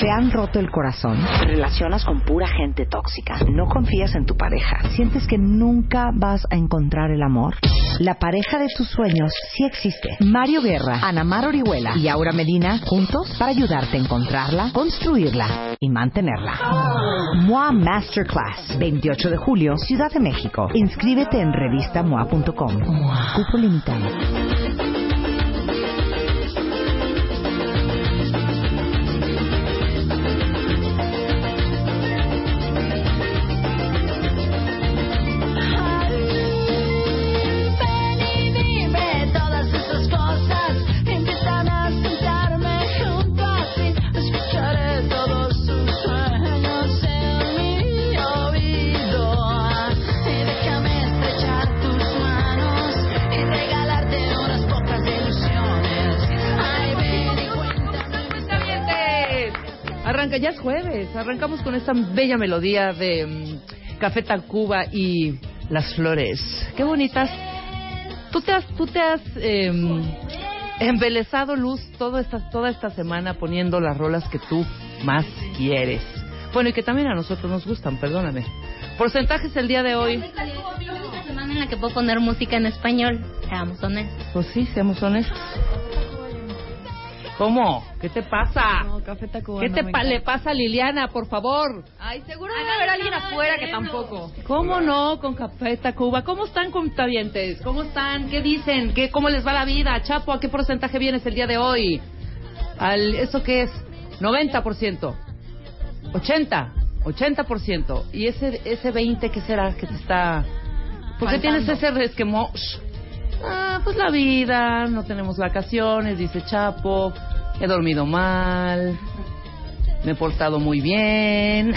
¿Te han roto el corazón? ¿Te relacionas con pura gente tóxica? ¿No confías en tu pareja? ¿Sientes que nunca vas a encontrar el amor? La pareja de tus sueños sí existe. Mario Guerra, Ana Mar Orihuela y Aura Medina juntos para ayudarte a encontrarla, construirla y mantenerla. MOA Masterclass, 28 de julio, Ciudad de México. Inscríbete en revistamoa.com. Cupo limitado. Arranca, ya es jueves. Arrancamos con esta bella melodía de mm, Café Tacuba y Las Flores. Qué bonitas. Tú te has, tú te has em, embelezado, Luz, toda esta, toda esta semana poniendo las rolas que tú más quieres. Bueno, y que también a nosotros nos gustan, perdóname. Porcentajes el día de hoy. Es la única semana en la que puedo poner música en español. Seamos honestos. Pues sí, seamos honestos. ¿Cómo? ¿Qué te pasa? No, Café Tacuba ¿Qué te pa- le pasa a Liliana, por favor? Ay, seguro debe haber alguien afuera que tampoco. ¿Cómo no con Café Tacuba? ¿Cómo están contabientes? ¿Cómo están? ¿Qué dicen? ¿Qué, ¿Cómo les va la vida? Chapo, ¿a qué porcentaje vienes el día de hoy? Al, ¿Eso qué es? 90%. 80. 80%. ¿Y ese, ese 20 qué será que te está... ¿Por qué Faltando. tienes ese resquemor? Ah, pues la vida, no tenemos vacaciones, dice Chapo. He dormido mal. Me he portado muy bien.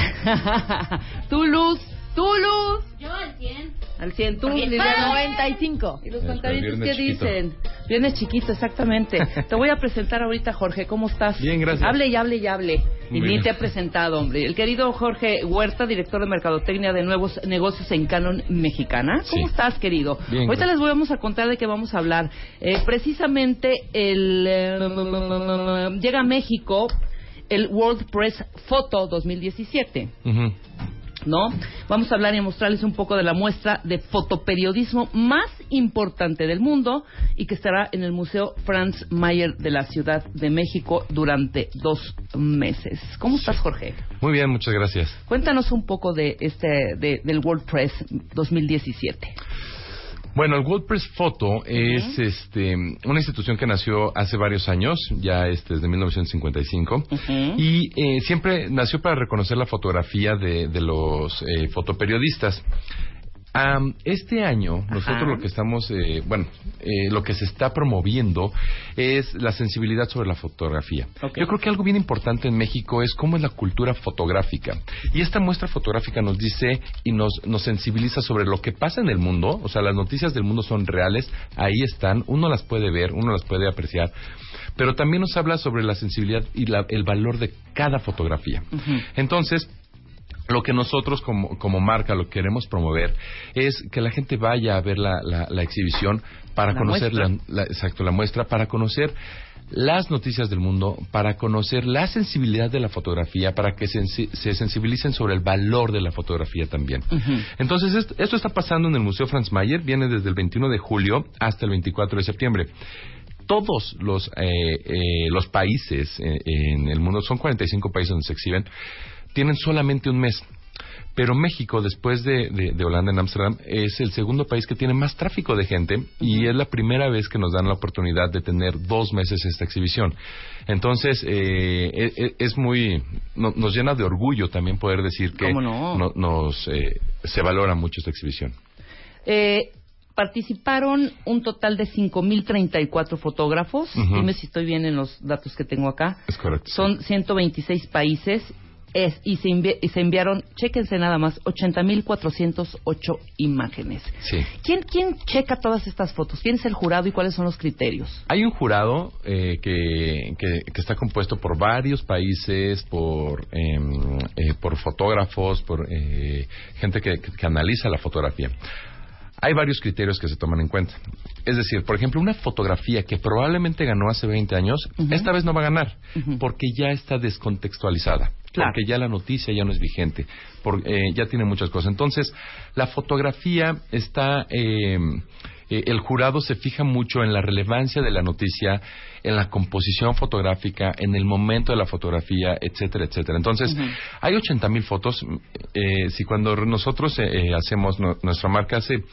tú, Luz. Tú, Luz. Yo al 100. Al 100, tú, Porque- Liliana. 95. ¿Y los viernes qué chiquito. dicen? Viernes chiquito, exactamente. Te voy a presentar ahorita, Jorge. ¿Cómo estás? Bien, gracias. Hable y hable y hable. Y ni te he presentado, hombre. El querido Jorge Huerta, director de Mercadotecnia de Nuevos Negocios en Canon Mexicana. ¿Cómo Sí. estás, querido? Bien, Ahorita gracias. les vamos a contar de qué vamos a hablar. Eh, precisamente el eh, llega a México el World Press Photo 2017. Ujú. ¿No? Vamos a hablar y mostrarles un poco de la muestra de fotoperiodismo más importante del mundo y que estará en el Museo Franz Mayer de la Ciudad de México durante dos meses. ¿Cómo estás, Jorge? Muy bien, muchas gracias. Cuéntanos un poco de este de- del World Press 2017. Bueno, el WordPress Photo es este, una institución que nació hace varios años, ya este, desde 1955, y eh, siempre nació para reconocer la fotografía de, de los eh, fotoperiodistas. Am, este año, nosotros lo que estamos, eh, bueno, eh, lo que se está promoviendo es la sensibilidad sobre la fotografía. Yo creo que algo bien importante en México es cómo es la cultura fotográfica. Y esta muestra fotográfica nos dice y nos, nos sensibiliza sobre lo que pasa en el mundo. O sea, las noticias del mundo son reales, ahí están, uno las puede ver, uno las puede apreciar. Pero también nos habla sobre la sensibilidad y la- el valor de cada fotografía. Entonces, lo que nosotros como, como marca lo que queremos promover es que la gente vaya a ver la, la- la exhibición para La conocer la, exacto la muestra para conocer las noticias del mundo para conocer la sensibilidad de la fotografía para que se, se sensibilicen sobre el valor de la fotografía también. Entonces esto, esto está pasando en el Museo Franz Mayer viene desde el 21 de julio hasta el 24 de septiembre. Todos los, eh, eh, los países eh, en el mundo, son 45 países donde se exhiben, tienen solamente un mes. Pero México, después de, de- de Holanda en Ámsterdam, es el segundo país que tiene más tráfico de gente y es la primera vez que nos dan la oportunidad de tener dos meses esta exhibición. Entonces, eh, e- e- es muy. no- nos llena de orgullo también poder decir que ¿Cómo no? no- nos, eh, se valora mucho esta exhibición. Eh, participaron un total de 5.034 fotógrafos. Ujú. Dime si estoy bien en los datos que tengo acá. Es correcto. Son 126 países es, y, se envi- y se enviaron, chéquense nada más, 80.408 imágenes. Sí. ¿Quién, ¿Quién checa todas estas fotos? ¿Quién es el jurado y cuáles son los criterios? Hay un jurado eh, que, que- que está compuesto por varios países, por, em, eh, por fotógrafos, por eh, gente que, que analiza la fotografía. Hay varios criterios que se toman en cuenta. Es decir, por ejemplo, una fotografía que probablemente ganó hace 20 años, esta vez no va a ganar, porque ya está descontextualizada. Claro. Porque ya la noticia ya no es vigente, por- eh, ya tiene muchas cosas. Entonces, la fotografía está... eh, eh, el jurado se fija mucho en la relevancia de la noticia, en la composición fotográfica, en el momento de la fotografía, etcétera, etcétera. Entonces, hay 80 mil fotos. Eh, si cuando nosotros eh, eh, hacemos, no- nuestra marca hace,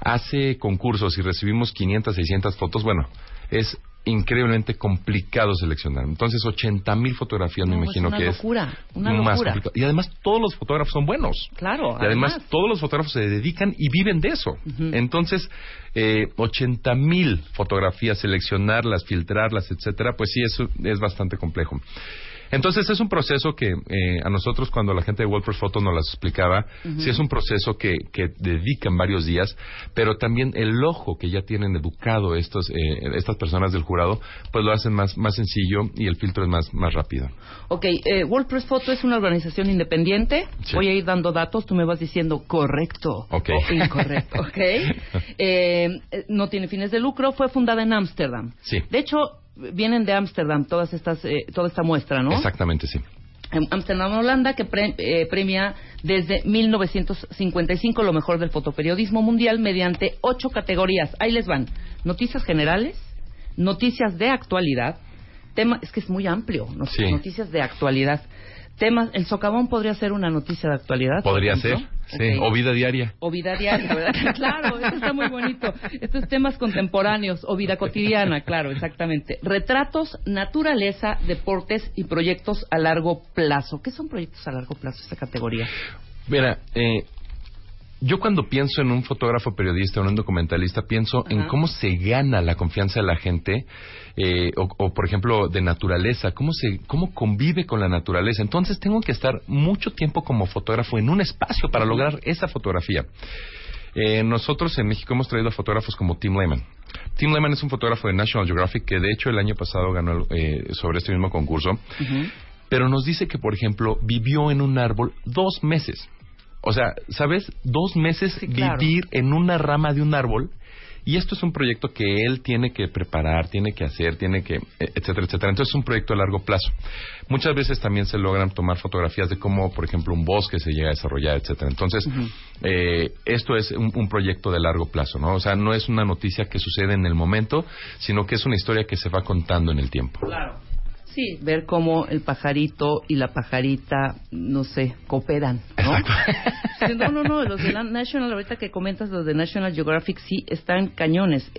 hace concursos y recibimos 500, 600 fotos, bueno, es increíblemente complicado seleccionar. Entonces, 80 mil fotografías me No, imagino es una que locura, es una más locura. complicado. Y además, todos los fotógrafos son buenos. Claro, Y además, todos los fotógrafos se dedican y viven de eso. Entonces, eh, 80 mil fotografías, seleccionarlas, filtrarlas, etcétera, pues sí, eso es bastante complejo. Entonces, es un proceso que eh, a nosotros, cuando la gente de WordPress Photo nos las explicaba, sí es un proceso que, que dedican varios días, pero también el ojo que ya tienen educado estos, eh, estas personas del jurado, pues lo hacen más, más sencillo y el filtro es más, más rápido. Ok, eh, WordPress Photo es una organización independiente. Sí. Voy a ir dando datos, tú me vas diciendo correcto Ok. o incorrecto, ¿ok? Eh, eh, no tiene fines de lucro, fue fundada en Ámsterdam. Sí. De hecho, vienen de Ámsterdam todas estas, eh, toda esta muestra, ¿no? Exactamente, sí. En Ámsterdam, Holanda, que pre- eh, premia desde 1955 lo mejor del fotoperiodismo mundial mediante ocho categorías. Ahí les van. Noticias generales, noticias de actualidad, tema, es que es muy amplio, no- Sí. noticias de actualidad. Temas, el socavón podría ser una noticia de actualidad. Podría ser. Sí. O vida diaria. O vida diaria, ¿verdad? claro, eso está muy bonito. Estos temas contemporáneos o vida cotidiana, claro, exactamente. Retratos, naturaleza, deportes y proyectos a largo plazo. ¿Qué son proyectos a largo plazo, esta categoría? Mira, eh, yo cuando pienso en un fotógrafo periodista o en un documentalista, pienso en cómo se gana la confianza de la gente, eh, o, o, por ejemplo, de naturaleza, cómo, se, cómo convive con la naturaleza. Entonces tengo que estar mucho tiempo como fotógrafo en un espacio para lograr esa fotografía. Eh, nosotros en México hemos traído a fotógrafos como Tim Lehman. Tim Lehman es un fotógrafo de National Geographic que de hecho el año pasado ganó eh, sobre este mismo concurso pero nos dice que, por ejemplo, vivió en un árbol dos meses. O sea, ¿sabes? Dos meses Sí, claro. vivir en una rama de un árbol. Y esto es un proyecto que él tiene que preparar, tiene que hacer, tiene que, eh, etcétera, etcétera. Entonces es un proyecto a largo plazo. Muchas veces también se logran tomar fotografías de cómo, por ejemplo, un bosque se llega a desarrollar, etcétera. Entonces, eh, esto es un, un proyecto de largo plazo, ¿no? O sea, no es una noticia que sucede en el momento, sino que es una historia que se va contando en el tiempo. Claro. Sí, ver cómo el pajarito y la pajarita, no sé, cooperan, ¿no? Sí, No, no, no, los de la National, ahorita que comentas los de National Geographic, sí están cañones.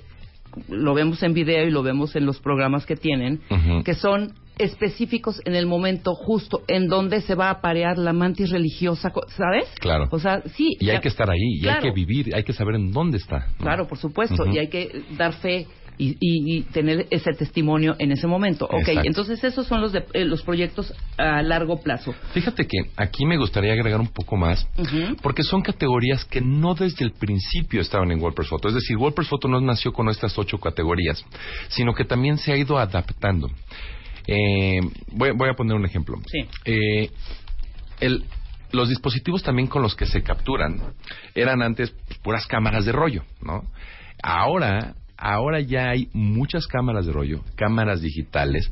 Lo vemos en video y lo vemos en los programas que tienen, que son específicos en el momento justo en donde se va a aparear la mantis religiosa, co- ¿sabes? Claro. O sea, sí. Y hay ya- que estar ahí, y Claro. hay que vivir, hay que saber en dónde está. ¿no? Claro, por supuesto, y hay que dar fe y, y- y tener ese testimonio en ese momento. Ok, Exacto. entonces esos son los, de- eh, los proyectos a largo plazo. Fíjate que aquí me gustaría agregar un poco más, porque son categorías que no desde el principio estaban en WordPress Photo. Es decir, WordPress Photo no nació con estas ocho categorías, sino que también se ha ido adaptando. Eh, voy, voy a poner un ejemplo. Sí. Eh, el- los dispositivos también con los que se capturan eran antes puras cámaras de rollo, ¿no? Ahora, ahora ya hay muchas cámaras de rollo, cámaras digitales,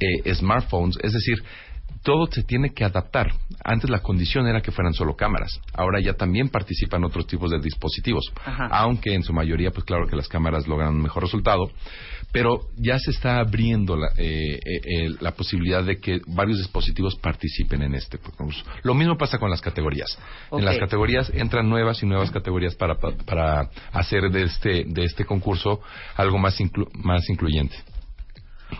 eh, smartphones, es decir, todo se tiene que adaptar. Antes la condición era que fueran solo cámaras. Ahora ya también participan otros tipos de dispositivos. Ajá. Aunque en su mayoría, pues claro que las cámaras logran un mejor resultado. Pero ya se está abriendo la, eh, eh, la posibilidad de que varios dispositivos participen en este concurso. Lo mismo pasa con las categorías. En las categorías entran nuevas y nuevas categorías para, pa- para hacer de este, de este concurso algo más, inclu- más incluyente.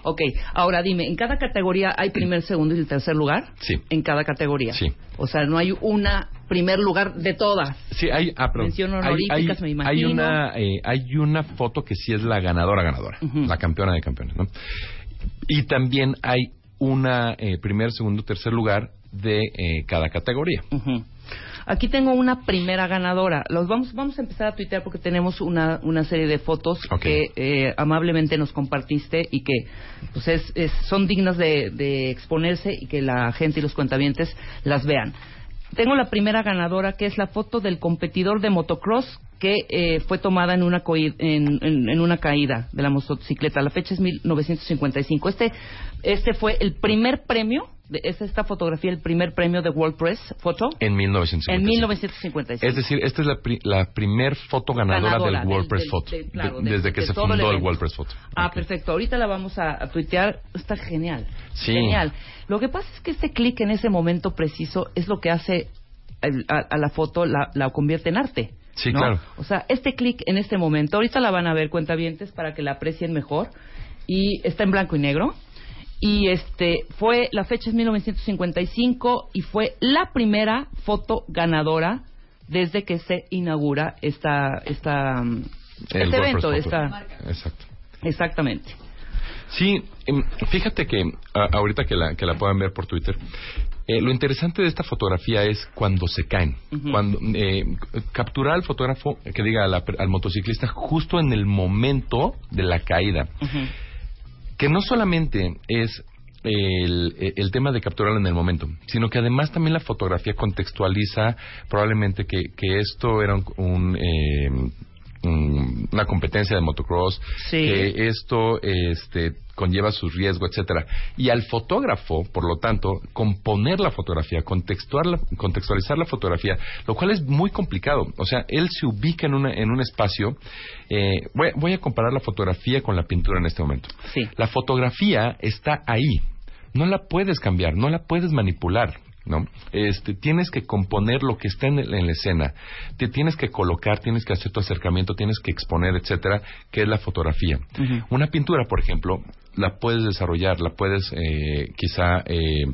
Ok, ahora dime, ¿en cada categoría hay primer, segundo y tercer lugar? Sí. En cada categoría. Sí. O sea, no hay una primer lugar de todas. Sí, hay, ah, perdón. Hay- hay, me Hay imagino. una, eh, hay una foto que sí es la ganadora, ganadora, la campeona de campeones, ¿no? Y también hay una eh, primer, segundo, tercer lugar de eh, cada categoría. Ujú. Aquí tengo una primera ganadora. Los vamos, vamos a empezar a tuitear porque tenemos una, una serie de fotos que eh, amablemente nos compartiste y que pues es, es- son dignas de, de exponerse y que la gente y los cuentavientes las vean. Tengo la primera ganadora que es la foto del competidor de motocross que eh, fue tomada en una, en, en- en una caída de la motocicleta. La fecha es 1955. Este, este fue el primer premio, es esta fotografía el primer premio de World Press Photo En 1955. en 1955. Es decir, esta es la, pri- la primer foto ganadora, Ganadora del World del- Press del- Photo. del- claro, de- de- desde que se el fundó el, evento. World Press Photo. Ah, perfecto. Ahorita la vamos a, a tuitear. Está genial. Sí. Genial. Lo que pasa es que este clic en ese momento preciso es lo que hace el- a, a la foto, la, la convierte en arte. Sí, ¿no? claro. O sea, este clic en este momento, ahorita la van a ver cuentavientes para que la aprecien mejor. Y está en blanco y negro. Y este fue, la fecha es 1955 y fue la primera foto ganadora desde que se inaugura esta, esta, mm, El este evento, esta, Exacto. exactamente. Sí, em, fíjate que ahorita que la, que la puedan ver por Twitter, eh, lo interesante de esta fotografía es cuando se caen. Cuando eh, capturar al fotógrafo, que diga a la- al motociclista justo en el momento de la caída. Que no solamente es el, el tema de capturarlo en el momento, sino que además también la fotografía contextualiza probablemente que, que esto era un, un, eh, un- una competencia de motocross, Sí. que esto este, conlleva su riesgo, etcétera. Y al fotógrafo, por lo tanto, componer la fotografía, contextual- contextualizar la fotografía, lo cual es muy complicado. O sea, él se ubica en, una, en un espacio. eh, voy, voy a comparar la fotografía con la pintura en este momento. Sí. La fotografía está ahí. No la puedes cambiar, no la puedes manipular. ¿No? Este, tienes que componer lo que está en, en la escena, te tienes que colocar, tienes que hacer tu acercamiento, tienes que exponer, etcétera, que es la fotografía. Una pintura, por ejemplo, la puedes desarrollar, la puedes eh, quizá eh,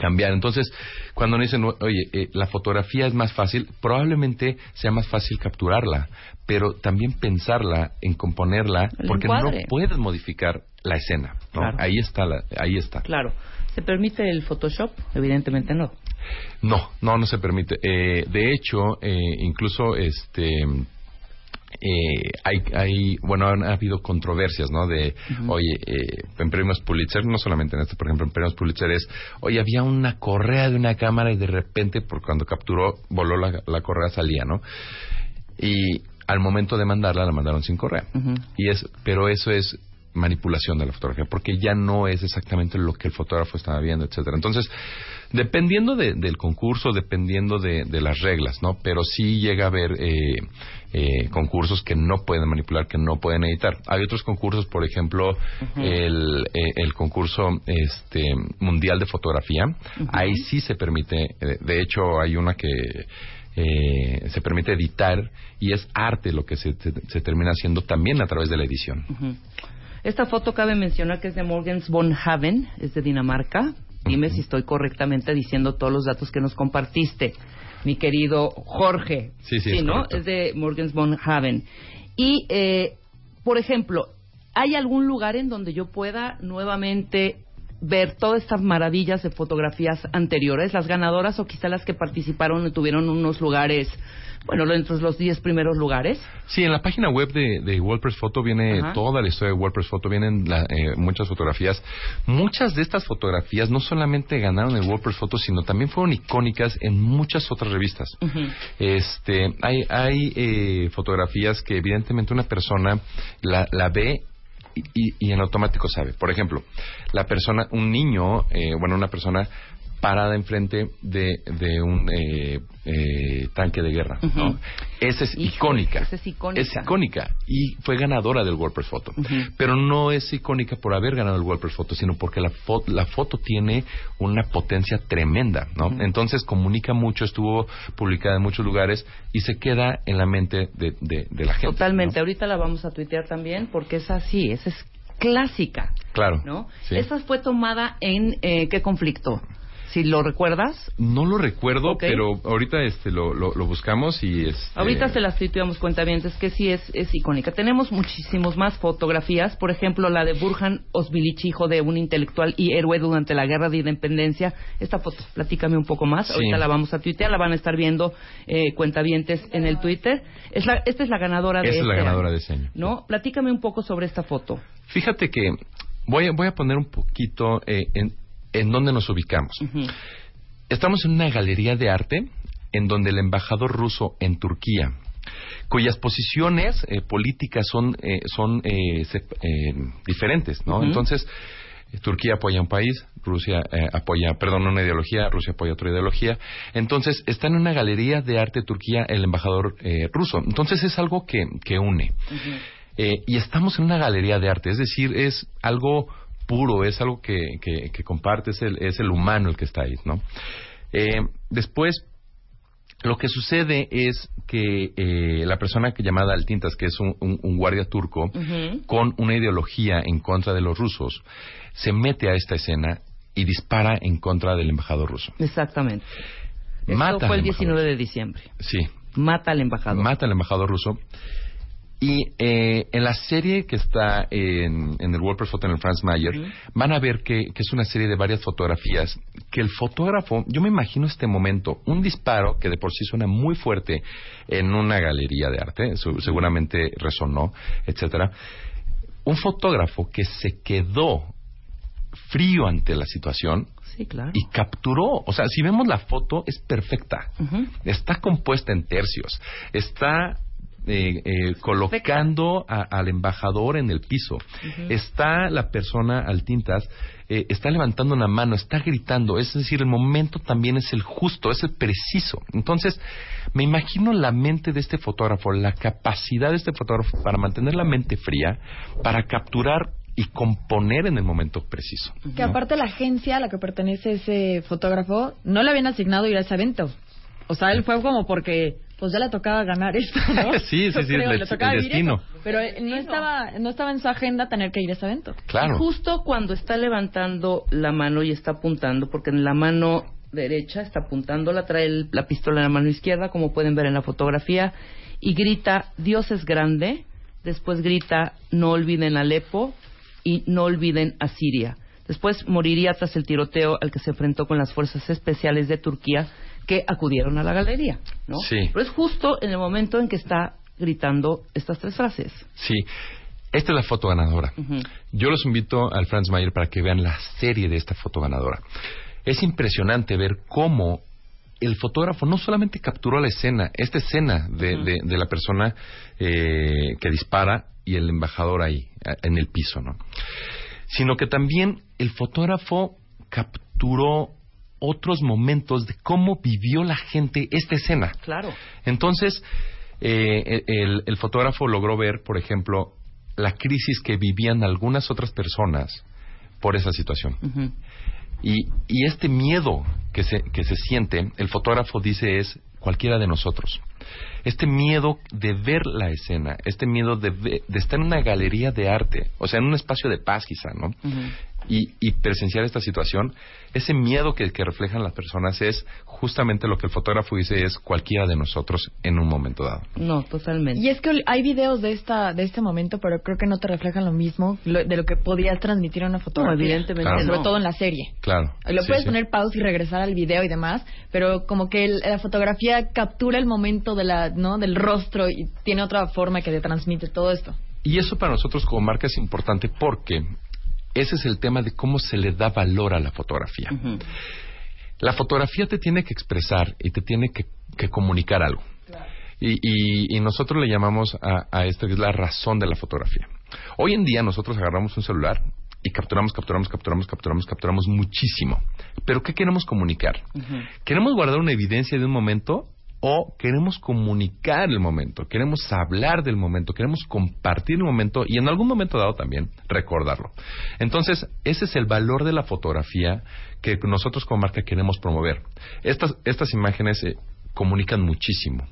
cambiar. Entonces, cuando nos dicen, oye, eh, la fotografía es más fácil, probablemente sea más fácil capturarla, pero también pensarla en componerla, El porque no puedes modificar la escena. ¿no? Claro. Ahí está, la- ahí está. Claro. ¿Se permite el Photoshop? Evidentemente no. No, no, no se permite. Eh, de hecho, eh, incluso este. eh, hay, hay, bueno, han habido controversias, ¿no? De, oye, eh, en premios Pulitzer, no solamente en este, por ejemplo, en premios Pulitzer es, oye, había una correa de una cámara y de repente, por cuando capturó, voló la, la correa, salía, ¿no? Y al momento de mandarla, la mandaron sin correa. Y es, pero eso es manipulación de la fotografía, porque ya no es exactamente lo que el fotógrafo estaba viendo, etcétera. Entonces, dependiendo de- del concurso, dependiendo de, de las reglas, ¿no? Pero sí llega a haber eh, eh, concursos que no pueden manipular, que no pueden editar. Hay otros concursos, por ejemplo, el, eh, el concurso este mundial de fotografía. Ahí sí se permite, eh, de hecho, hay una que eh, se permite editar y es arte lo que se, se- se termina haciendo también a través de la edición. Esta foto cabe mencionar que es de Morgens von Haven, es de Dinamarca. Dime si estoy correctamente diciendo todos los datos que nos compartiste, mi querido Jorge. Sí, sí, es ¿no? correcto. Es de Morgens von Haven. Y, eh, por ejemplo, ¿hay algún lugar en donde yo pueda nuevamente ver todas estas maravillas de fotografías anteriores, las ganadoras o quizá las que participaron y tuvieron unos lugares, bueno, entre los 10 primeros lugares? Sí, en la página web de, de WordPress Photo viene Ajá. toda la historia de WordPress Photo, vienen la- eh, muchas fotografías. Muchas de estas fotografías no solamente ganaron en WordPress Photo, sino también fueron icónicas en muchas otras revistas. Este, hay, hay eh, fotografías que evidentemente una persona la, la ve y, y- en automático sabe. Por ejemplo, la persona, un niño, eh, bueno, una persona parada enfrente de, de un eh, eh, tanque de guerra. Esa es icónica. esa es icónica. Es icónica. Y fue ganadora del WordPress Photo. Ujú. Pero no es icónica por haber ganado el WordPress Photo, sino porque la, fo- la foto tiene una potencia tremenda, ¿no? Entonces comunica mucho, estuvo publicada en muchos lugares y se queda en la mente de, de- de la gente. Totalmente. ¿no? Ahorita la vamos a tuitear también porque es así, esa es clásica, Claro. ¿no? sí. Esa fue tomada en eh, qué conflicto? Si lo recuerdas, No lo recuerdo, pero ahorita este lo, lo, lo buscamos y este, Ahorita se las tuiteamos cuentavientes que sí es, es icónica. Tenemos muchísimos más fotografías, por ejemplo la de Burhan Osvilich, hijo de un intelectual y héroe durante la guerra de independencia. Esta foto, platícame un poco más. Sí. Ahorita la vamos a tuitear, la van a estar viendo eh, cuentavientes en el Twitter. Es la, esta es la ganadora de Esa es la este ganadora año, de ese año. ¿No? Platícame un poco sobre esta foto. Fíjate que voy a, voy a poner un poquito eh, en, en dónde nos ubicamos. Estamos en una galería de arte en donde el embajador ruso en Turquía, cuyas posiciones eh, políticas son, eh, son eh, sep- eh, diferentes, ¿no? Entonces, Turquía apoya un país, Rusia eh, apoya, perdón, una ideología, Rusia apoya otra ideología. Entonces, está en una galería de arte Turquía el embajador eh, ruso. Entonces, es algo que, que une. Y estamos en una galería de arte, es decir, es algo puro, es algo que, que, que comparte, es el, es el humano el que está ahí, ¿no? Eh, después, lo que sucede es que eh, la persona que llamada Altintas, que es un, un- un guardia turco, con una ideología en contra de los rusos, se mete a esta escena y dispara en contra del embajador ruso. Exactamente. Esto Mata fue el embajador. 19 de diciembre. Sí, Mata al embajador. mata al embajador ruso. Y eh, en la serie que está en, en el WordPress Photo en el Franz Mayer, van a ver que, que es una serie de varias fotografías, que el fotógrafo, yo me imagino este momento, un disparo que de por sí suena muy fuerte en una galería de arte, su- seguramente resonó, etcétera. Un fotógrafo que se quedó frío ante la situación Sí, claro. y capturó, o sea, si vemos la foto es perfecta, está compuesta en tercios, está eh, eh, colocando a- al embajador en el piso, está la persona al tintas, eh, está levantando una mano, está gritando, es decir, el momento también es el justo, es el preciso. Entonces, me imagino la mente de este fotógrafo, la capacidad de este fotógrafo para mantener la mente fría, para capturar y componer en el momento preciso. Que aparte la agencia a la que pertenece ese fotógrafo no le habían asignado ir a ese evento. O sea, él fue como porque pues ya le tocaba ganar esto, ¿no? Sí, sí, Yo sí, creo, el le tocaba el destino. eso. Pero no estaba, no estaba en su agenda tener que ir a ese evento. Claro. Y justo cuando está levantando la mano y está apuntando, porque en la mano derecha está apuntando, la trae el- la pistola en la mano izquierda, como pueden ver en la fotografía, y grita, Dios es grande, después grita, no olviden Alepo y no olviden a Siria. Después moriría tras el tiroteo al que se enfrentó con las fuerzas especiales de Turquía que acudieron a la galería, ¿no? Sí. Pero es justo en el momento en que está gritando estas tres frases. Sí. Esta es la foto ganadora. Yo los invito al Franz Mayer para que vean la serie de esta foto ganadora. Es impresionante ver cómo el fotógrafo no solamente capturó la escena, esta escena de, de- de la persona eh, que dispara y el embajador ahí, en el piso, ¿no? Sino que también el fotógrafo capturó otros momentos de cómo vivió la gente esta escena. Claro. Entonces, eh, el, el fotógrafo logró ver, por ejemplo, la crisis que vivían algunas otras personas por esa situación. Y, y este miedo que se, que se siente, el fotógrafo dice es cualquiera de nosotros. Este miedo de ver la escena, este miedo de, de estar en una galería de arte, o sea, en un espacio de paz quizá, ¿no? Y, y presenciar esta situación, ese miedo que, que reflejan las personas es justamente lo que el fotógrafo dice es cualquiera de nosotros en un momento dado. No, totalmente. Y es que hay videos de esta de este momento, pero creo que no te reflejan lo mismo lo- de lo que podías transmitir en una fotografía. No, evidentemente Claro. Sobre no. todo en la serie. Claro. Lo Sí, puedes sí. poner pausa y regresar al video y demás, pero como que el- la fotografía captura el momento de la, ¿no? del rostro y tiene otra forma que te transmite todo esto. Y eso para nosotros como marca es importante porque ese es el tema de cómo se le da valor a la fotografía. La fotografía te tiene que expresar y te tiene que, que comunicar algo. Y, y- y nosotros le llamamos a, a esto que es la razón de la fotografía. Hoy en día nosotros agarramos un celular y capturamos, capturamos, capturamos, capturamos, capturamos muchísimo. Pero ¿qué queremos comunicar? ¿Queremos guardar una evidencia de un momento o queremos comunicar el momento? Queremos hablar del momento, queremos compartir el momento y en algún momento dado también recordarlo. Entonces, ese es el valor de la fotografía que nosotros como marca queremos promover. Estas, estas imágenes eh, comunican muchísimo,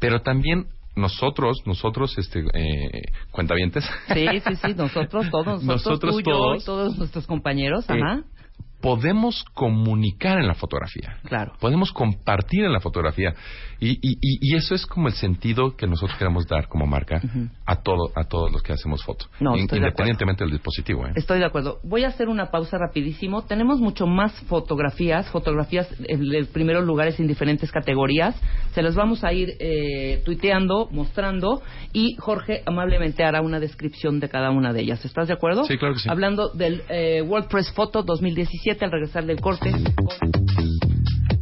pero también nosotros, nosotros, este, eh, cuentavientes, Sí, sí, sí, nosotros todos, nosotros, Nosotros tú, todos. todos nuestros compañeros, Eh, ajá. Podemos comunicar en la fotografía. Claro. Podemos compartir en la fotografía. Y, y, eso es como el sentido que nosotros queremos dar como marca a todo a todos los que hacemos foto. No, de independientemente del dispositivo. ¿eh? Estoy de acuerdo. Voy a hacer una pausa rapidísimo. Tenemos mucho más fotografías, fotografías en los primeros lugares en diferentes categorías. Se las vamos a ir eh, tuiteando, mostrando y Jorge amablemente hará una descripción de cada una de ellas. ¿Estás de acuerdo? Sí, claro que sí. Hablando del eh, WordPress Photo 2017 al regresar del corte.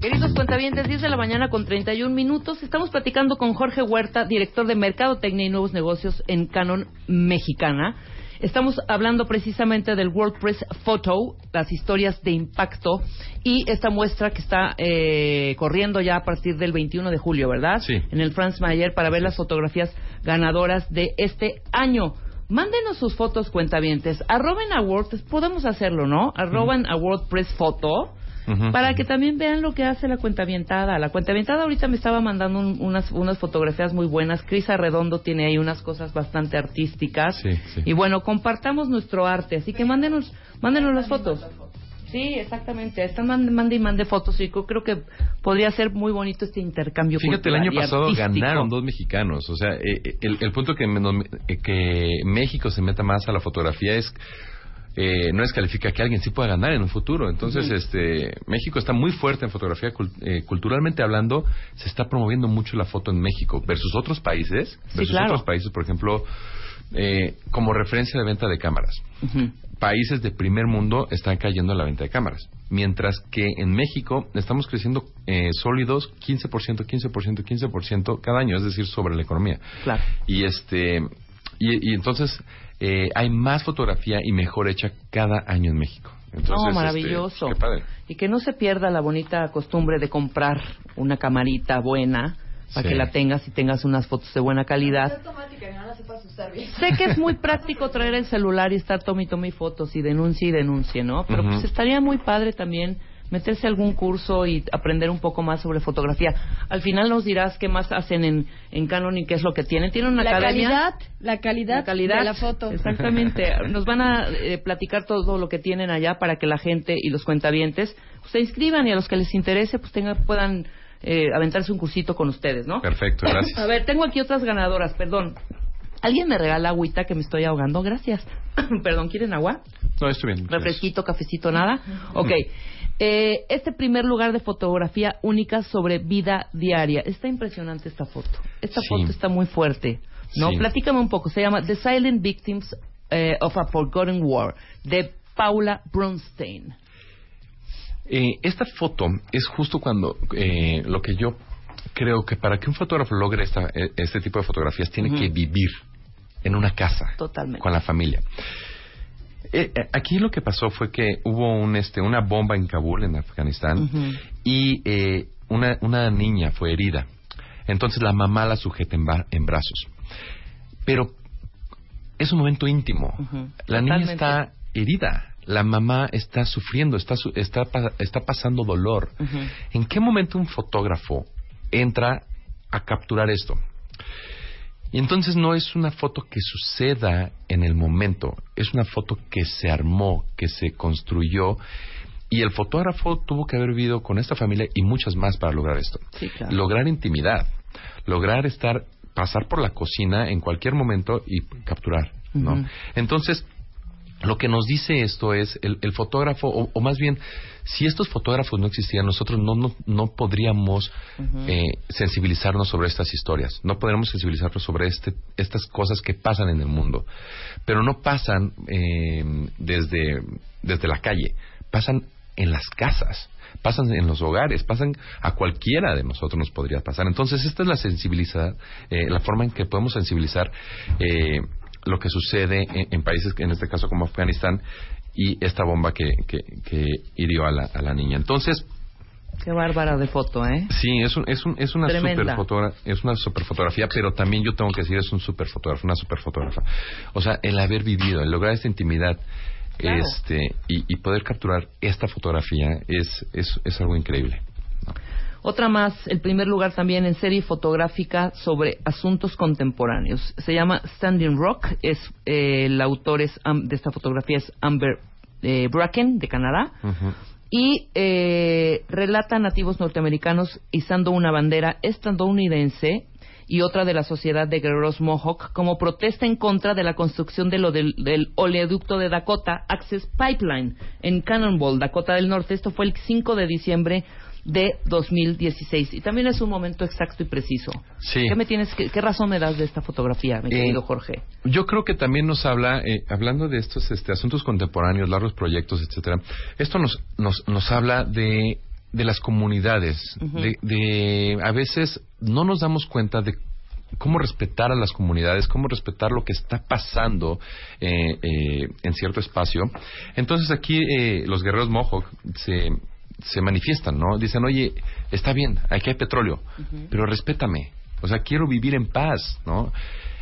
Queridos cuentavientes, 10 de la mañana con 31 minutos. Estamos platicando con Jorge Huerta, director de Mercadotecnia y Nuevos Negocios en Canon Mexicana. Estamos hablando precisamente del WordPress Photo, las historias de impacto y esta muestra que está eh, corriendo ya a partir del 21 de julio, ¿verdad? Sí. En el Franz Mayer para ver las fotografías ganadoras de este año. Mándenos sus fotos, cuentavientes. Arroben a WordPress, podemos hacerlo, ¿no? Arroben a WordPress Ujú. para que también vean lo que hace la cuentavientada. La cuentavientada ahorita me estaba mandando un- unas, unas fotografías muy buenas. Cris Arredondo tiene ahí unas cosas bastante artísticas. Sí, sí. Y bueno, compartamos nuestro arte. Así que mándenos, mándenos las fotos. Sí, exactamente. Están mande y mande fotos. Y creo que podría ser muy bonito este intercambio Fíjate, el año pasado ganaron dos mexicanos. O sea, eh, eh, el, el punto que, eh, que México se meta más a la fotografía es eh, no descalifica que alguien sí pueda ganar en un futuro. Entonces, este México está muy fuerte en fotografía. eh, culturalmente hablando, se está promoviendo mucho la foto en México versus otros países. Sí, versus claro. otros países, por ejemplo, eh, como referencia de venta de cámaras. Ujú. Países de primer mundo están cayendo en la venta de cámaras. Mientras que en México estamos creciendo eh, sólidos 15%, 15%, 15% cada año, es decir, sobre la economía. Claro. Y este y, y entonces eh, hay más fotografía y mejor hecha cada año en México. Entonces, no, este, maravilloso. qué padre. Y que no se pierda la bonita costumbre de comprar una camarita buena para Sí. que la tengas y tengas unas fotos de buena calidad. Sé que es muy práctico traer el celular y estar tome y tome fotos y denuncie y denuncie, ¿no? Pero pues estaría muy padre también meterse a algún curso y aprender un poco más sobre fotografía. Al final nos dirás qué más hacen en, en Canon y qué es lo que tienen. ¿Tienen una La academia? calidad, la calidad, La calidad de la foto. Exactamente. Nos van a eh, platicar todo lo que tienen allá para que la gente y los cuentavientes pues, se inscriban y a los que les interese pues tengan, puedan eh, aventarse un cursito con ustedes, ¿no? Perfecto, gracias. A ver, tengo aquí otras ganadoras, perdón. ¿Alguien me regala agüita que me estoy ahogando? Gracias. perdón, ¿quieren agua? No, estoy bien. Refresquito, cafecito, nada. Ok. Eh, este primer lugar de fotografía única sobre vida diaria. Está impresionante esta foto. Esta Sí. foto está muy fuerte. ¿no? Sí. Platícame un poco. Se llama The Silent Victims eh, of a Forgotten War, de Paula Bronstein. Eh, esta foto es justo cuando eh, lo que yo creo que para que un fotógrafo logre esta, eh, este tipo de fotografías tiene que vivir en una casa Totalmente. con la familia. Eh, eh, aquí lo que pasó fue que hubo un, este, una bomba en Kabul, en Afganistán, Ujú. y eh, una, una niña fue herida. Entonces la mamá la sujeta en, en brazos. Pero es un momento íntimo. La niña está herida. La mamá está sufriendo, está, su- está, está pasando dolor. ¿En qué momento un fotógrafo entra a capturar esto? Y entonces no es una foto que suceda en el momento, es una foto que se armó, que se construyó. Y el fotógrafo tuvo que haber vivido con esta familia y muchas más para lograr esto. Sí, claro. Lograr intimidad, lograr estar, pasar por la cocina en cualquier momento y capturar, ¿no? Entonces, lo que nos dice esto es el, el fotógrafo, o, o más bien, si estos fotógrafos no existieran, nosotros no, no, no podríamos eh, sensibilizarnos sobre estas historias, no podríamos sensibilizarnos sobre este, estas cosas que pasan en el mundo, pero no pasan eh, desde, desde la calle, pasan en las casas pasan en los hogares, pasan a cualquiera de nosotros nos podría pasar. Entonces, esta es la sensibilidad, eh, la forma en que podemos sensibilizar eh, lo que sucede en, en países, en este caso como Afganistán, y esta bomba que, que, que hirió a la, a la niña. Entonces, Qué bárbara de foto, ¿eh? Sí, es, un, es, un, es una super fotógra- es una super fotografía, pero también yo tengo que decir es un super fotógrafo, una super fotógrafa. O sea, el haber vivido, el lograr esta intimidad, Claro. este, y, y poder capturar esta fotografía es, es, es algo increíble. Otra más, el primer lugar también en serie fotográfica sobre asuntos contemporáneos. Se llama Standing Rock. Es eh, el autor es, Am- de esta fotografía es Amber eh, Bracken, de Canadá, y eh, relata nativos norteamericanos izando una bandera estadounidense y otra de la sociedad de guerreros Mohawk como protesta en contra de la construcción de lo del, del oleoducto de Dakota Access Pipeline en Cannonball, Dakota del Norte. Esto fue el 5 de diciembre de 2016 y también es un momento exacto y preciso. Sí. ¿Qué me tienes qué razón me das de esta fotografía, mi Eh, querido Jorge? Yo creo que también nos habla, eh, hablando de estos este, asuntos contemporáneos, largos proyectos, etcétera. Esto nos nos, nos habla de de las comunidades, de, de a veces no nos damos cuenta de cómo respetar a las comunidades, cómo respetar lo que está pasando eh, eh, en cierto espacio. Entonces aquí eh, los guerreros Mohawk se se manifiestan, ¿no? Dicen, oye, está bien, aquí hay petróleo, pero respétame. O sea, quiero vivir en paz, ¿no?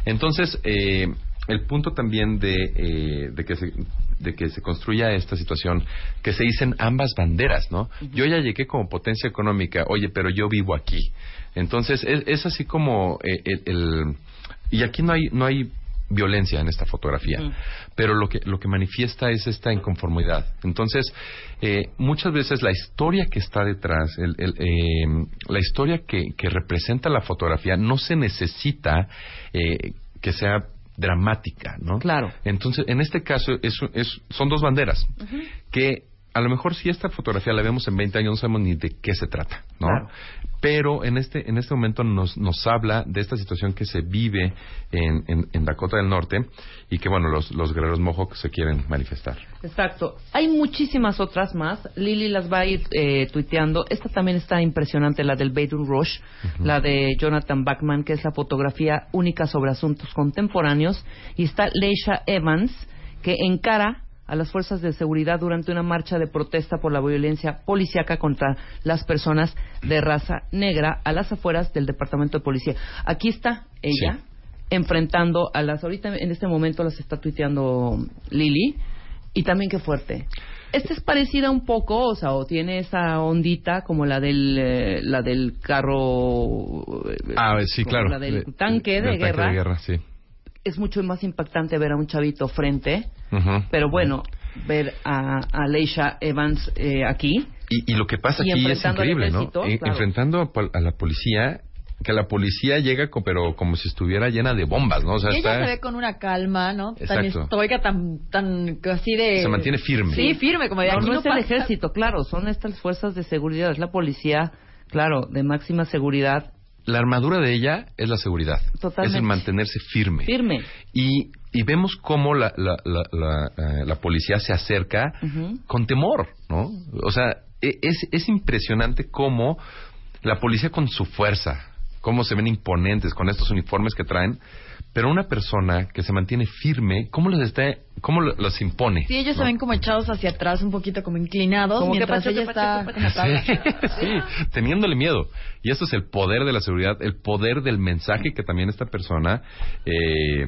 Entonces, eh, el punto también de, eh, de, que se, de que se construya esta situación, que se dicen ambas banderas, ¿no? Yo ya llegué como potencia económica, oye, pero yo vivo aquí. Entonces, es, es así como eh, el, el- Y aquí no hay, no hay violencia en esta fotografía, pero lo que, lo que manifiesta es esta inconformidad. Entonces, eh, muchas veces la historia que está detrás, el- el, eh, la historia que, que representa la fotografía, no se necesita eh, que sea dramática, ¿no? Claro. Entonces, en este caso, es, es- son dos banderas que a lo mejor si esta fotografía la vemos en 20 años no sabemos ni de qué se trata, ¿no? Claro. Pero en este en este momento nos, nos habla de esta situación que se vive en, en, en Dakota del Norte y que, bueno, los, los guerreros Mohawk se quieren manifestar. Exacto. Hay muchísimas otras más. Lili las va a ir eh, tuiteando. Esta también está impresionante, la del Beirut Rush, la de Jonathan Bachman, que es la fotografía única sobre asuntos contemporáneos. Y está Leisha Evans, que encara a las fuerzas de seguridad durante una marcha de protesta por la violencia policíaca contra las personas de raza negra a las afueras del Departamento de Policía. Aquí está ella Sí. enfrentando a las ahorita en este momento las está tuiteando Lili y también qué fuerte esta es parecida un poco o sea o tiene esa ondita como la del eh, la del carro eh, Ah, sí, claro. la del De- tanque de del guerra de guerra, sí. Es mucho más impactante ver a un chavito frente pero bueno ver a, a Leisha Evans eh, aquí Y, y lo que pasa aquí es increíble, ¿no? claro. Enfrentando a, pol- a la policía, que la policía llega, co- pero como si estuviera llena de bombas, ¿no? O sea, ella está- se ve con una calma, ¿no? Tan Exacto. estoica, tan, tan así de... Se mantiene firme. Sí, firme, como de aquí no no es el ejército claro son estas fuerzas de seguridad es la policía claro de máxima seguridad la armadura de ella es la seguridad. Totalmente. Es el mantenerse firme. firme Y, y vemos cómo la, la, la, la, eh, la policía se acerca con temor, ¿no? O sea, e- es, es impresionante cómo la policía con su fuerza, cómo se ven imponentes con estos uniformes que traen, pero una persona que se mantiene firme, ¿cómo les está, cómo lo- los impone? Sí, ellos se ¿no? ven como echados hacia atrás, un poquito como inclinados, Como mientras ella está. Sí, teniéndole miedo. Y eso es el poder de la seguridad, el poder del mensaje que también esta persona eh,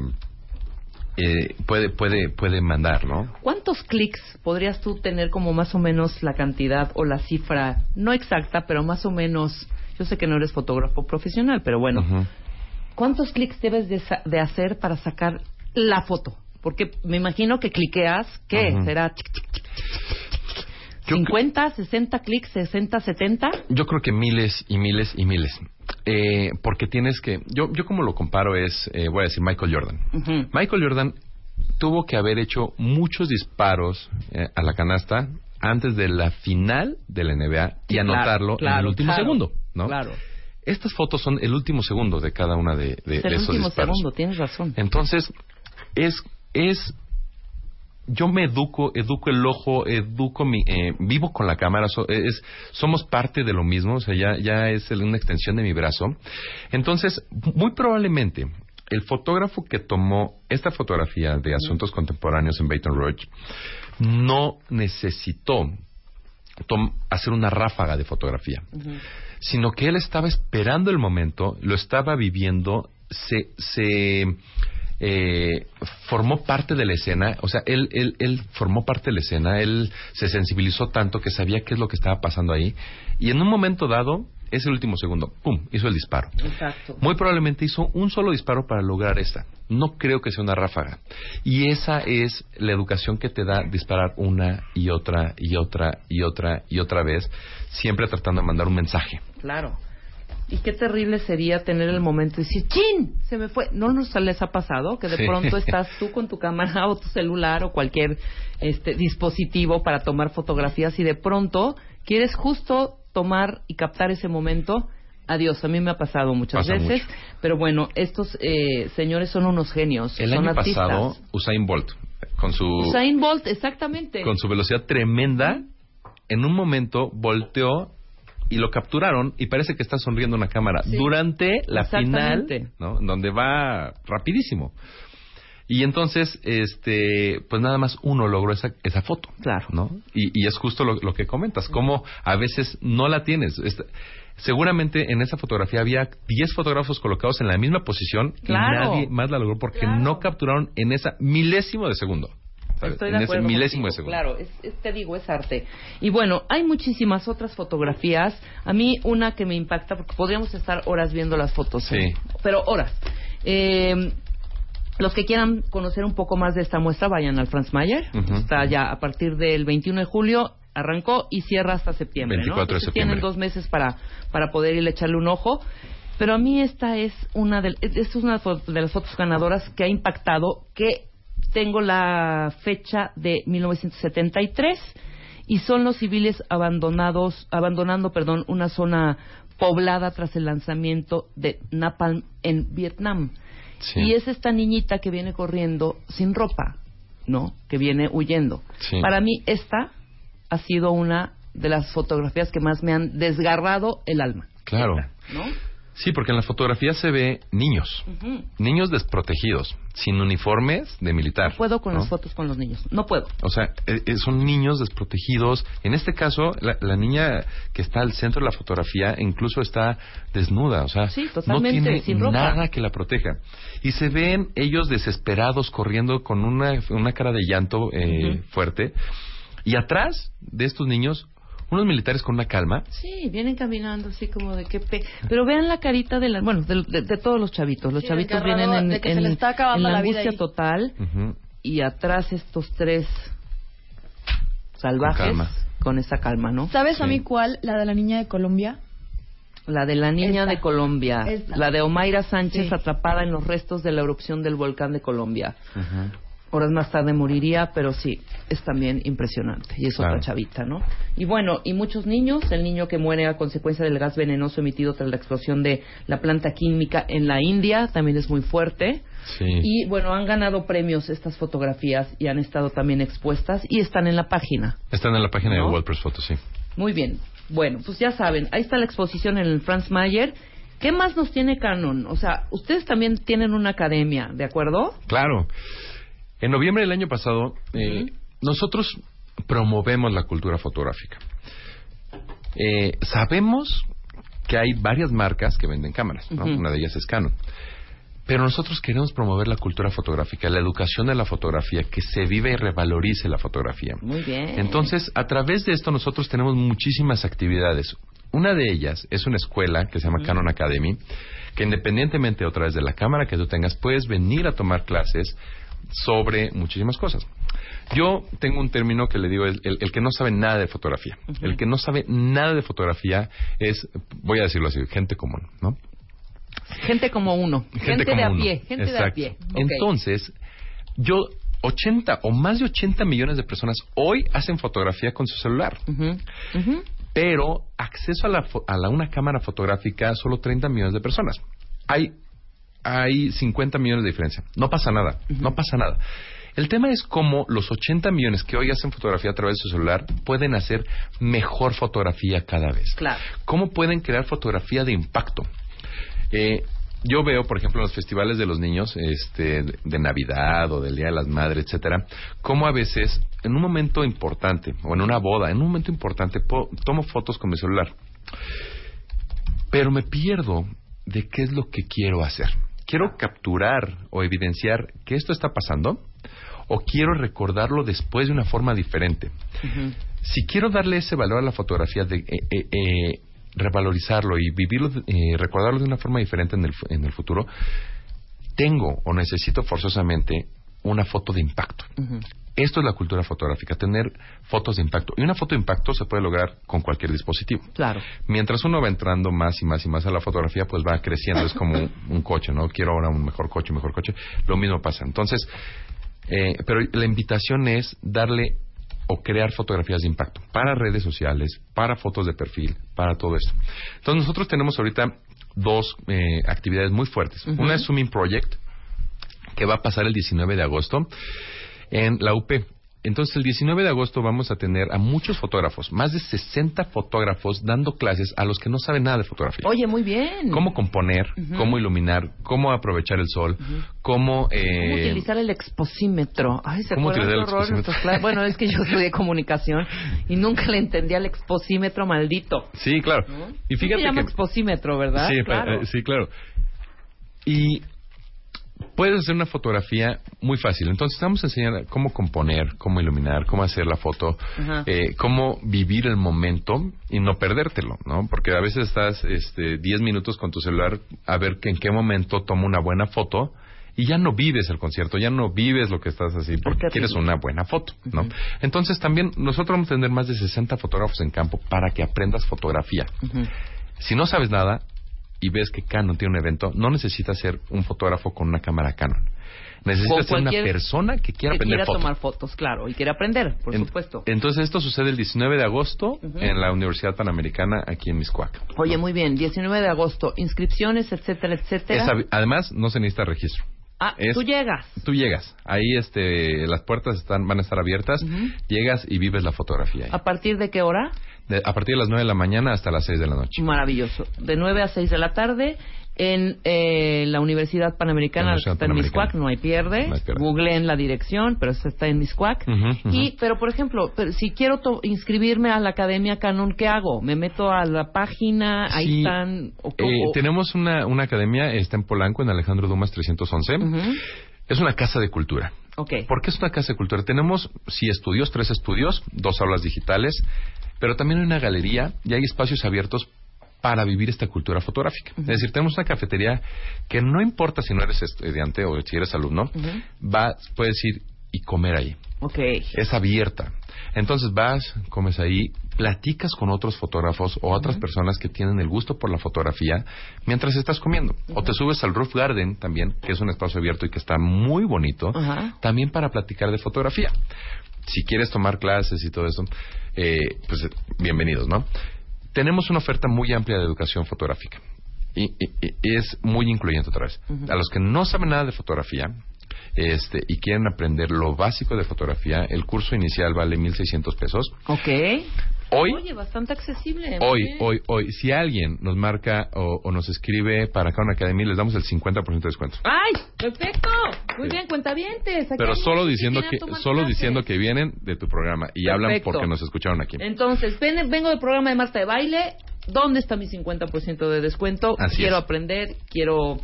eh, puede, puede, puede mandar, ¿no? ¿Cuántos clics podrías tú tener como más o menos la cantidad o la cifra, no exacta, pero más o menos, yo sé que no eres fotógrafo profesional, pero bueno. ¿Cuántos clics debes de, de hacer para sacar la foto? Porque me imagino que cliqueas, ¿qué? ¿Será chic, chic, chic, Yo 50, 60 clics, 60, 70? Yo creo que miles y miles y miles. Eh, porque tienes que. Yo, yo como lo comparo es, eh, voy a decir, Michael Jordan. Michael Jordan tuvo que haber hecho muchos disparos eh, a la canasta antes de la final de la NBA y claro, anotarlo en el último claro, segundo, ¿no? Claro. Estas fotos son el último segundo de cada una de, de- Es de el esos último disparos. segundo, tienes razón. Entonces, es, es, yo me educo, educo el ojo, educo mi, eh, vivo con la cámara, so- es, somos parte de lo mismo, o sea, ya, ya es una extensión de mi brazo. Entonces, muy probablemente, el fotógrafo que tomó esta fotografía de asuntos contemporáneos en Baton Rouge no necesitó hacer una ráfaga de fotografía sino que él estaba esperando el momento, lo estaba viviendo, se, se eh, formó parte de la escena, o sea, él, él, él formó parte de la escena, él se sensibilizó tanto que sabía qué es lo que estaba pasando ahí, y en un momento dado, es el último segundo. ¡Pum! Hizo el disparo. Exacto. Muy probablemente hizo un solo disparo para lograr esta. No creo que sea una ráfaga. Y esa es la educación que te da disparar una y otra y otra y otra y otra vez, siempre tratando de mandar un mensaje. Claro. Y qué terrible sería tener el momento de decir, ¡chin! Se me fue. ¿No nos les ha pasado que de Sí. pronto estás tú con tu cámara o tu celular o cualquier este, dispositivo para tomar fotografías y de pronto quieres justo tomar y captar ese momento? Adiós, a mí me ha pasado muchas Pasa veces, mucho. pero bueno, estos eh, señores son unos genios, El son año artistas. pasado, Usain Bolt, con su, Usain Bolt, exactamente. con su velocidad tremenda, en un momento volteó y lo capturaron y parece que está sonriendo una cámara Sí. durante la final. ¿no? Donde va rapidísimo. Y entonces, este, pues nada más uno logró esa, esa foto. Claro. ¿no? Y, y es justo lo, lo que comentas, cómo a veces no la tienes. Esta- seguramente en esa fotografía había 10 fotógrafos colocados en la misma posición Claro. y nadie más la logró porque Claro. no capturaron en esa milésimo de segundo. Estoy en ese milésimo de segundo. Claro, es, es- te digo, es arte. Y bueno, hay muchísimas otras fotografías. A mí una que me impacta, porque podríamos estar horas viendo las fotos. ¿eh? Sí. Pero horas. Eh, los que quieran conocer un poco más de esta muestra, vayan al Franz Mayer. Está ya a partir del 21 de julio. Arrancó y cierra hasta septiembre. 24 ¿no? de septiembre. Tienen dos meses para, para poder ir a echarle un ojo. Pero a mí esta es una de, es una de las fotos ganadoras que ha impactado, que tengo la fecha de 1973 y son los civiles abandonados, abandonando, perdón, una zona poblada tras el lanzamiento de Napalm en Vietnam. Sí. Y es esta niñita que viene corriendo sin ropa, ¿no? Que viene huyendo. Sí. Para mí esta ha sido una de las fotografías que más me han desgarrado el alma. Claro. ¿No? Sí, porque en la fotografía se ve niños, niños desprotegidos, sin uniformes de militar. No puedo con ¿no? las fotos con los niños. No puedo. O sea, eh, eh, son niños desprotegidos. En este caso, la, la niña que está al centro de la fotografía incluso está desnuda. O sea, Sí, no tiene sin nada que la proteja. Y se ven ellos desesperados corriendo con una, una cara de llanto eh, fuerte. Y atrás de estos niños, unos militares con una calma. Sí, vienen caminando así como de qué pe... Pero vean la carita de la... Bueno, de, de- de todos los chavitos. Los Sí, chavitos vienen en, de que se les está acabando en la la vida angustia ahí. total y atrás estos tres salvajes calma. con esa calma, ¿no? ¿Sabes a mí cuál? La de la niña de Colombia. La de la niña Esta. de Colombia, Esta. la de Omaira Sánchez Sí. atrapada en los restos de la erupción del volcán de Colombia. Ujú. Horas más tarde moriría, pero sí, es también impresionante. Y es Claro. otra chavita, ¿no? Y bueno, y muchos niños, el niño que muere a consecuencia del gas venenoso emitido tras la explosión de la planta química en la India, también es muy fuerte. Sí. Y bueno, han ganado premios estas fotografías y han estado también expuestas y están en la página. Están en la página ¿No? de World Press Photo, sí. Muy bien. Bueno, pues ya saben, ahí está la exposición en el Franz Mayer. ¿Qué más nos tiene Canon? O sea, ustedes también tienen una academia, ¿de acuerdo? Claro. En noviembre del año pasado, eh, nosotros promovemos la cultura fotográfica. Eh, sabemos que hay varias marcas que venden cámaras, una de ellas es Canon. Pero nosotros queremos promover la cultura fotográfica, la educación de la fotografía, que se vive y revalorice la fotografía. Muy bien. Entonces, a través de esto nosotros tenemos muchísimas actividades. Una de ellas es una escuela que se llama Canon Academy, que independientemente otra vez de la cámara que tú tengas, puedes venir a tomar clases sobre muchísimas cosas. Yo tengo un término que le digo, el, el- el que no sabe nada de fotografía. El que no sabe nada de fotografía es, voy a decirlo así, gente común, ¿no? Gente como uno. Gente, de como a uno. pie. Gente de a pie. Entonces, yo, 80 o más de 80 millones de personas hoy hacen fotografía con su celular. Pero acceso a, la, a la- una cámara fotográfica solo 30 millones de personas. Hay, hay 50 millones de diferencia. No pasa nada, no pasa nada. El tema es cómo los 80 millones que hoy hacen fotografía a través de su celular pueden hacer mejor fotografía cada vez. Claro. ¿Cómo pueden crear fotografía de impacto? Eh, yo veo, por ejemplo, en los festivales de los niños, este, de de Navidad o del Día de las Madres, etcétera, cómo a veces, en un momento importante, o en una boda, en un momento importante, po- tomo fotos con mi celular. Pero me pierdo de qué es lo que quiero hacer. ¿Quiero capturar o evidenciar que esto está pasando? ¿O quiero recordarlo después de una forma diferente? Si quiero darle ese valor a la fotografía de eh, eh, eh, revalorizarlo y vivirlo, recordarlo de una forma diferente en el, en el futuro, tengo o necesito forzosamente una foto de impacto. Esto es la cultura fotográfica, tener fotos de impacto. Y una foto de impacto se puede lograr con cualquier dispositivo. Claro. Mientras uno va entrando más y más y más a la fotografía, pues va creciendo. Es como un, un coche, ¿no? Quiero ahora un mejor coche, un mejor coche. Lo mismo pasa. Entonces, eh, pero la invitación es darle o crear fotografías de impacto para redes sociales, para fotos de perfil, para todo esto. Entonces, nosotros tenemos ahorita dos eh, actividades muy fuertes. Una es Zooming Project, que va a pasar el 19 de agosto en la UP. Entonces, el 19 de agosto vamos a tener a muchos fotógrafos, más de 60 fotógrafos dando clases a los que no saben nada de fotografía. Oye, muy bien. Cómo componer, cómo iluminar, cómo aprovechar el sol, cómo... ¿Cómo eh, utilizar el exposímetro? Ay, ¿se ¿Cómo utilizar el exposímetro? Bueno, es que yo estudié comunicación y nunca le entendí al exposímetro maldito. Sí, claro. Y Sí fíjate se llama que... exposímetro, ¿verdad? Sí, pa- claro. eh, sí, claro. Y puedes hacer una fotografía muy fácil. Entonces, vamos a enseñar cómo componer, cómo iluminar, cómo hacer la foto, eh, cómo vivir el momento y no perdértelo, ¿no? Porque a veces estás este, 10 minutos con tu celular a ver que en qué momento tomo una buena foto y ya no vives el concierto, ya no vives lo que estás así porque quieres una buena foto, ¿no? Entonces, también nosotros vamos a tener más de 60 fotógrafos en campo para que aprendas fotografía. Si no sabes nada y ves que Canon tiene un evento, no necesitas ser un fotógrafo con una cámara Canon. Necesitas ser una persona que quiera que aprender quiera foto. tomar fotos, claro, y quiere aprender, por En- supuesto. Entonces esto sucede el 19 de agosto en la Universidad Panamericana aquí en Miscuac. Oye, muy bien, 19 de agosto, inscripciones, etcétera, etcétera. Además no se necesita registro. ah, es- tú llegas. Tú llegas, ahí este, las puertas están, van a estar abiertas, llegas y vives la fotografía. ahí. ¿A partir de qué hora? De- a partir de las 9 de la mañana hasta las 6 de la noche. Maravilloso. De 9 a 6 de la tarde en eh, la Universidad Panamericana, La Universidad está en. Miscuac, no hay pierde. No hay pierde. Googleen la dirección, pero está en Miscuac. Y, pero por ejemplo, pero si quiero to- inscribirme a la Academia Canon, ¿qué hago? ¿Me meto a la página? Ahí están. o- eh, o- tenemos una, una academia, está en Polanco, en Alejandro Dumas 311. Ujú. Es una casa de cultura. Ok. ¿Por qué es una casa de cultura? Tenemos, sí, estudios, tres estudios, dos aulas digitales, pero también hay una galería y hay espacios abiertos para vivir esta cultura fotográfica. Es decir, tenemos una cafetería que no importa si no eres estudiante o si eres alumno, vas, puedes ir y comer ahí. Ok. Es abierta. Entonces vas, comes ahí, platicas con otros fotógrafos o otras personas que tienen el gusto por la fotografía mientras estás comiendo. O te subes al Roof Garden también, que es un espacio abierto y que está muy bonito, Ajá. también para platicar de fotografía. Si quieres tomar clases y todo eso, eh, pues eh, bienvenidos, ¿no? Tenemos una oferta muy amplia de educación fotográfica. Y, y- y es muy incluyente otra vez. A los que no saben nada de fotografía este, y quieren aprender lo básico de fotografía, el curso inicial vale 1.600 pesos. Ok. Hoy, Oye, bastante accesible. muy hoy, hoy, hoy, si alguien nos marca o, o nos escribe para Canon Academy, les damos el 50% de descuento. ¡Ay! ¡Perfecto! Muy Sí. bien, cuentavientes. Aquí Pero solo diciendo que solo clases. diciendo que vienen de tu programa y hablan porque nos escucharon aquí. Entonces, ven- vengo del programa de Marta de Baile. ¿Dónde está mi 50% de descuento? Así quiero es. aprender, quiero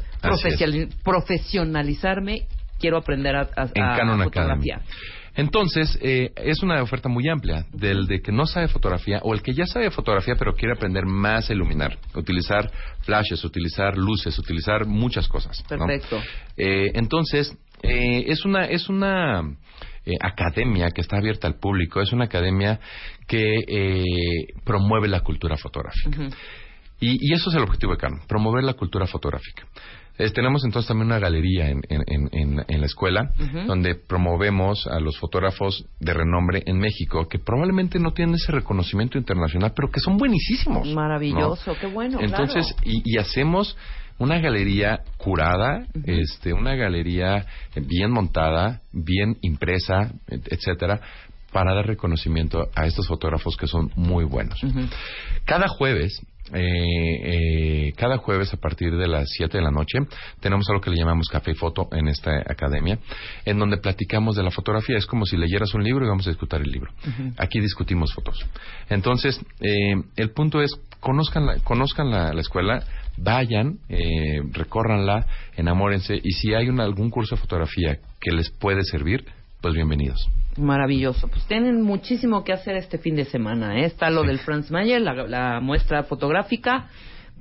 profesionalizarme, quiero aprender a, a- en a Canon Academy. fotografía. Entonces, eh, es una oferta muy amplia del de que no sabe fotografía o el que ya sabe fotografía pero quiere aprender más a iluminar, utilizar flashes, utilizar luces, utilizar muchas cosas. ¿no? Perfecto. Eh, entonces, eh, es una, es una eh, academia que está abierta al público, es una academia que eh, promueve la cultura fotográfica. Y, y eso es el objetivo de Canon, promover la cultura fotográfica. Es- tenemos entonces también una galería en, en- en- en- la escuela donde promovemos a los fotógrafos de renombre en México que probablemente no tienen ese reconocimiento internacional, pero que son buenísimos. ¿no? Maravilloso, qué bueno. Entonces, claro. y, y hacemos una galería curada, este, una galería bien montada, bien impresa, et- etcétera, para dar reconocimiento a estos fotógrafos que son muy buenos. Cada jueves, eh, eh, cada jueves a partir de las 7 de la noche, tenemos algo que le llamamos Café y Foto en esta academia, en donde platicamos de la fotografía. Es como si leyeras un libro y vamos a discutir el libro. Aquí discutimos fotos. Entonces, eh, el punto es, conozcan la, conozcan la, la escuela, vayan, eh, recórranla, enamórense, y si hay un- algún curso de fotografía que les puede servir, pues bienvenidos. Maravilloso. Pues tienen muchísimo que hacer este fin de semana. ¿eh? Está lo del Franz Mayer, la, la muestra fotográfica.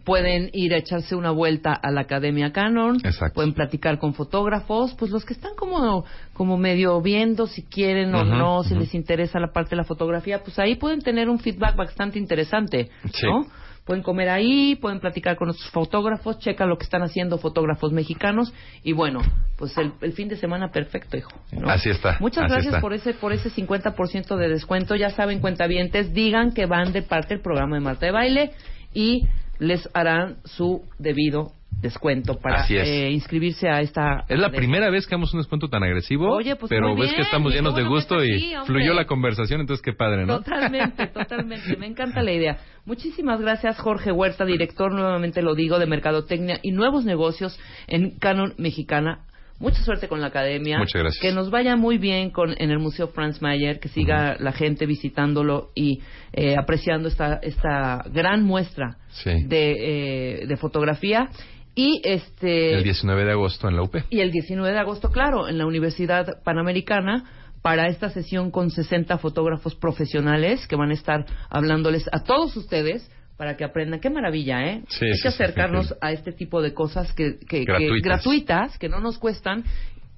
Pueden ir a echarse una vuelta a la Academia Canon. Exacto. Pueden platicar con fotógrafos. Pues los que están como, como medio viendo si quieren o no, si les interesa la parte de la fotografía, pues ahí pueden tener un feedback bastante interesante. Sí. ¿no? Pueden comer ahí, pueden platicar con nuestros fotógrafos, checa lo que están haciendo fotógrafos mexicanos y bueno, pues el, el fin de semana perfecto, hijo. ¿no? Así está, Muchas así gracias está. por ese por ese 50% de descuento. Ya saben, cuentavientes, digan que van de parte del programa de Marta de Baile y les harán su debido descuento para eh, inscribirse a esta. Es la primera vez que damos un descuento tan agresivo, Oye, pues pero ves que estamos llenos de gusto y hombre. fluyó la conversación, entonces qué padre, ¿no? Totalmente, totalmente. Me encanta la idea. Muchísimas gracias, Jorge Huerta, director, nuevamente lo digo, de Mercadotecnia y Nuevos Negocios en Canon Mexicana. Mucha suerte con la academia. Muchas gracias. Que nos vaya muy bien con, en el Museo Franz Mayer, que siga la gente visitándolo y eh, apreciando esta, esta gran muestra Sí. de, eh, de fotografía. Y este El 19 de agosto en la UP. y el 19 de agosto, claro, en la Universidad Panamericana para esta sesión con 60 fotógrafos profesionales que van a estar hablándoles a todos ustedes para que aprendan. Qué maravilla, ¿eh? Sí, Hay sí, que acercarnos sí. a este tipo de cosas que, que- que- Gratuitas. que no nos cuestan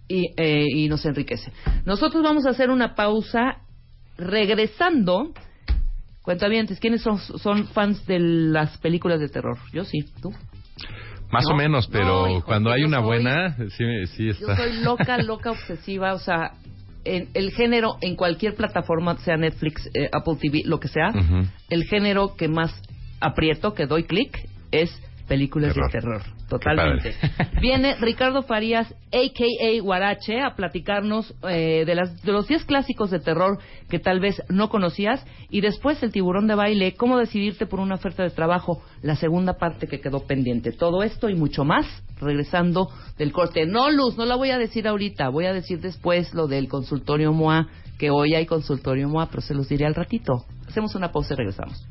y, eh, y nos enriquece. Nosotros vamos a hacer una pausa regresando. Cuentavientes, ¿quiénes son, son fans de las películas de terror? Yo sí, ¿tú? Más No, o menos, pero no, hijo, cuando hay yo una soy- buena, sí, sí Yo está. soy loca, loca, obsesiva, o sea, en el género, en cualquier plataforma, sea Netflix, eh, Apple TV, lo que sea, el género que más aprieto, que doy clic, es películas Terror. de terror. Totalmente. Viene Ricardo Farías, a.k.a. Guarache, a platicarnos eh, de, las, de los 10 clásicos de terror que tal vez no conocías. Y después el tiburón de baile, cómo decidirte por una oferta de trabajo, la segunda parte que quedó pendiente. Todo esto y mucho más, regresando del corte. No, Luz, no la voy a decir ahorita, voy a decir después lo del consultorio MOA, que hoy hay consultorio MOA, pero se los diré al ratito. Hacemos una pausa y regresamos.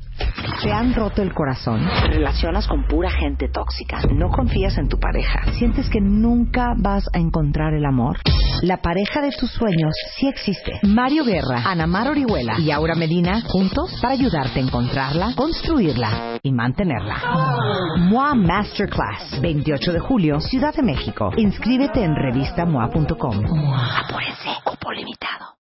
¿Te han roto el corazón? ¿Te relacionas con pura gente tóxica? ¿No confías en tu pareja? ¿Sientes que nunca vas a encontrar el amor? La pareja de tus sueños sí existe. Mario Guerra, Ana Mar Orihuela y Aura Medina juntos para ayudarte a encontrarla, construirla y mantenerla. MOA Masterclass, 28 de julio, Ciudad de México. Inscríbete en revistamoa.com. Apúrense, cupo limitado.